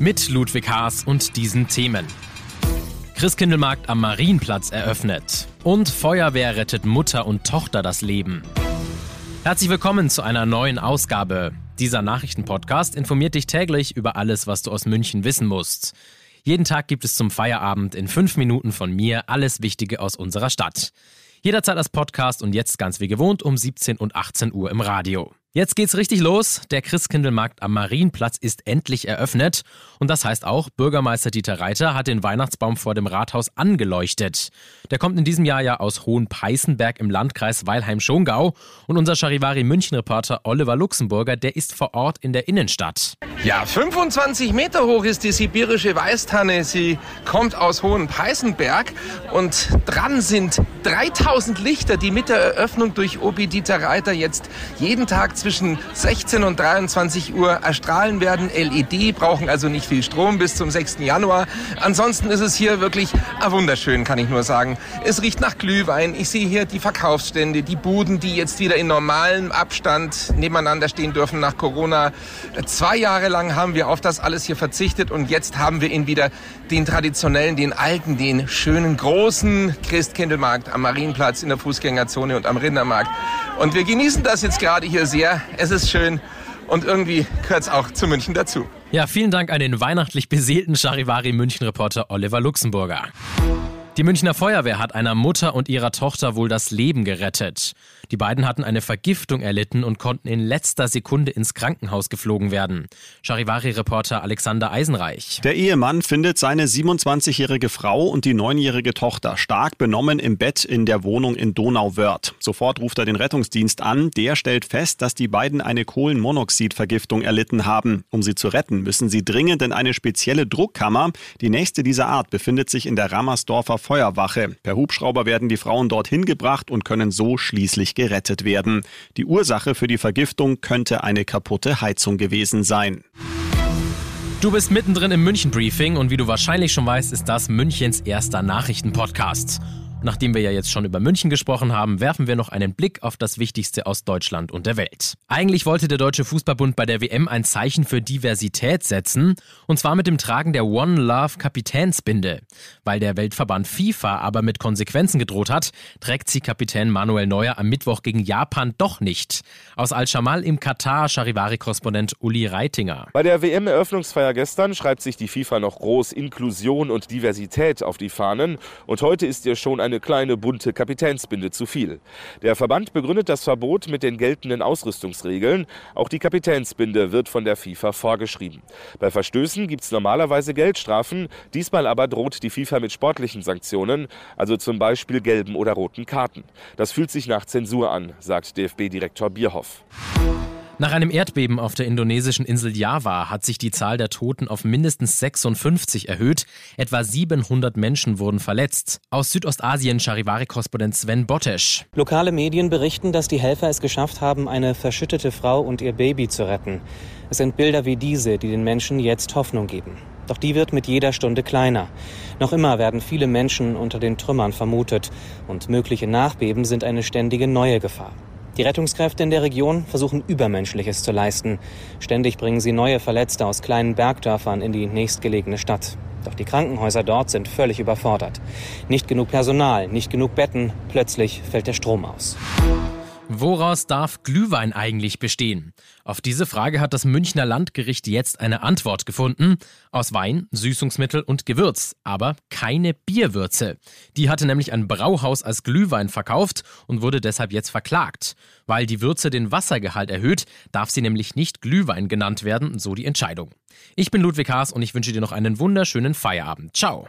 Mit Ludwig Haas und diesen Themen. Christkindlmarkt am Marienplatz eröffnet. Und Feuerwehr rettet Mutter und Tochter das Leben. Herzlich willkommen zu einer neuen Ausgabe. Dieser Nachrichtenpodcast informiert dich täglich über alles, was du aus München wissen musst. Jeden Tag gibt es zum Feierabend in fünf Minuten von mir alles Wichtige aus unserer Stadt. Jederzeit als Podcast und jetzt ganz wie gewohnt um 17 und 18 Uhr im Radio. Jetzt geht's richtig los. Der Christkindlmarkt am Marienplatz ist endlich eröffnet. Und das heißt auch, Bürgermeister Dieter Reiter hat den Weihnachtsbaum vor dem Rathaus angeleuchtet. Der kommt in diesem Jahr ja aus Hohenpeißenberg im Landkreis Weilheim-Schongau. Und unser Charivari München-Reporter Oliver Luxemburger, der ist vor Ort in der Innenstadt. Ja, 25 Meter hoch ist die sibirische Weißtanne. Sie kommt aus Hohenpeißenberg und dran sind 3000 Lichter, die mit der Eröffnung durch Obi Dieter Reiter jetzt jeden Tag zwischen 16 und 23 Uhr erstrahlen werden. LED brauchen also nicht viel Strom bis zum 6. Januar. Ansonsten ist es hier wirklich wunderschön, kann ich nur sagen. Es riecht nach Glühwein. Ich sehe hier die Verkaufsstände, die Buden, die jetzt wieder in normalem Abstand nebeneinander stehen dürfen nach Corona. Zwei Jahre lang haben wir auf das alles hier verzichtet und jetzt haben wir ihn wieder den traditionellen, den alten, den schönen großen Christkindlmarkt am Marienplatz in der Fußgängerzone und am Rindermarkt. Und wir genießen das jetzt gerade hier sehr es ist schön und irgendwie gehört es auch zu München dazu. Ja, vielen Dank an den weihnachtlich beseelten Charivari München-Reporter Oliver Luxemburger. Die Münchner Feuerwehr hat einer Mutter und ihrer Tochter wohl das Leben gerettet. Die beiden hatten eine Vergiftung erlitten und konnten in letzter Sekunde ins Krankenhaus geflogen werden. Charivari-Reporter Alexander Eisenreich. Der Ehemann findet seine 27-jährige Frau und die neunjährige Tochter stark benommen im Bett in der Wohnung in Donauwörth. Sofort ruft er den Rettungsdienst an. Der stellt fest, dass die beiden eine Kohlenmonoxidvergiftung erlitten haben. Um sie zu retten, müssen sie dringend in eine spezielle Druckkammer. Die nächste dieser Art befindet sich in der Rammersdorfer Feuerwache. Per Hubschrauber werden die Frauen dorthin gebracht und können so schließlich gerettet werden. Die Ursache für die Vergiftung könnte eine kaputte Heizung gewesen sein. Du bist mittendrin im München Briefing und wie du wahrscheinlich schon weißt, ist das Münchens erster Nachrichtenpodcast. Nachdem wir ja jetzt schon über München gesprochen haben, werfen wir noch einen Blick auf das Wichtigste aus Deutschland und der Welt. Eigentlich wollte der Deutsche Fußballbund bei der WM ein Zeichen für Diversität setzen, und zwar mit dem Tragen der One Love Kapitänsbinde. Weil der Weltverband FIFA aber mit Konsequenzen gedroht hat, trägt sie Kapitän Manuel Neuer am Mittwoch gegen Japan doch nicht. Aus Al-Shamal im Katar Charivari-Korrespondent Uli Reitinger. Bei der WM-Eröffnungsfeier gestern schreibt sich die FIFA noch groß Inklusion und Diversität auf die Fahnen und heute ist ihr schon eine eine kleine bunte Kapitänsbinde zu viel. Der Verband begründet das Verbot mit den geltenden Ausrüstungsregeln. Auch die Kapitänsbinde wird von der FIFA vorgeschrieben. Bei Verstößen gibt es normalerweise Geldstrafen. Diesmal aber droht die FIFA mit sportlichen Sanktionen, also zum Beispiel gelben oder roten Karten. Das fühlt sich nach Zensur an, sagt DFB-Direktor Bierhoff. Nach einem Erdbeben auf der indonesischen Insel Java hat sich die Zahl der Toten auf mindestens 56 erhöht. Etwa 700 Menschen wurden verletzt. Aus Südostasien Charivari-Korrespondent Sven Bottesch. Lokale Medien berichten, dass die Helfer es geschafft haben, eine verschüttete Frau und ihr Baby zu retten. Es sind Bilder wie diese, die den Menschen jetzt Hoffnung geben. Doch die wird mit jeder Stunde kleiner. Noch immer werden viele Menschen unter den Trümmern vermutet und mögliche Nachbeben sind eine ständige neue Gefahr. Die Rettungskräfte in der Region versuchen Übermenschliches zu leisten. Ständig bringen sie neue Verletzte aus kleinen Bergdörfern in die nächstgelegene Stadt. Doch die Krankenhäuser dort sind völlig überfordert. Nicht genug Personal, nicht genug Betten, plötzlich fällt der Strom aus. Woraus darf Glühwein eigentlich bestehen? Auf diese Frage hat das Münchner Landgericht jetzt eine Antwort gefunden. Aus Wein, Süßungsmittel und Gewürz, aber keine Bierwürze. Die hatte nämlich ein Brauhaus als Glühwein verkauft und wurde deshalb jetzt verklagt. Weil die Würze den Wassergehalt erhöht, darf sie nämlich nicht Glühwein genannt werden, so die Entscheidung. Ich bin Ludwig Haas und ich wünsche dir noch einen wunderschönen Feierabend. Ciao.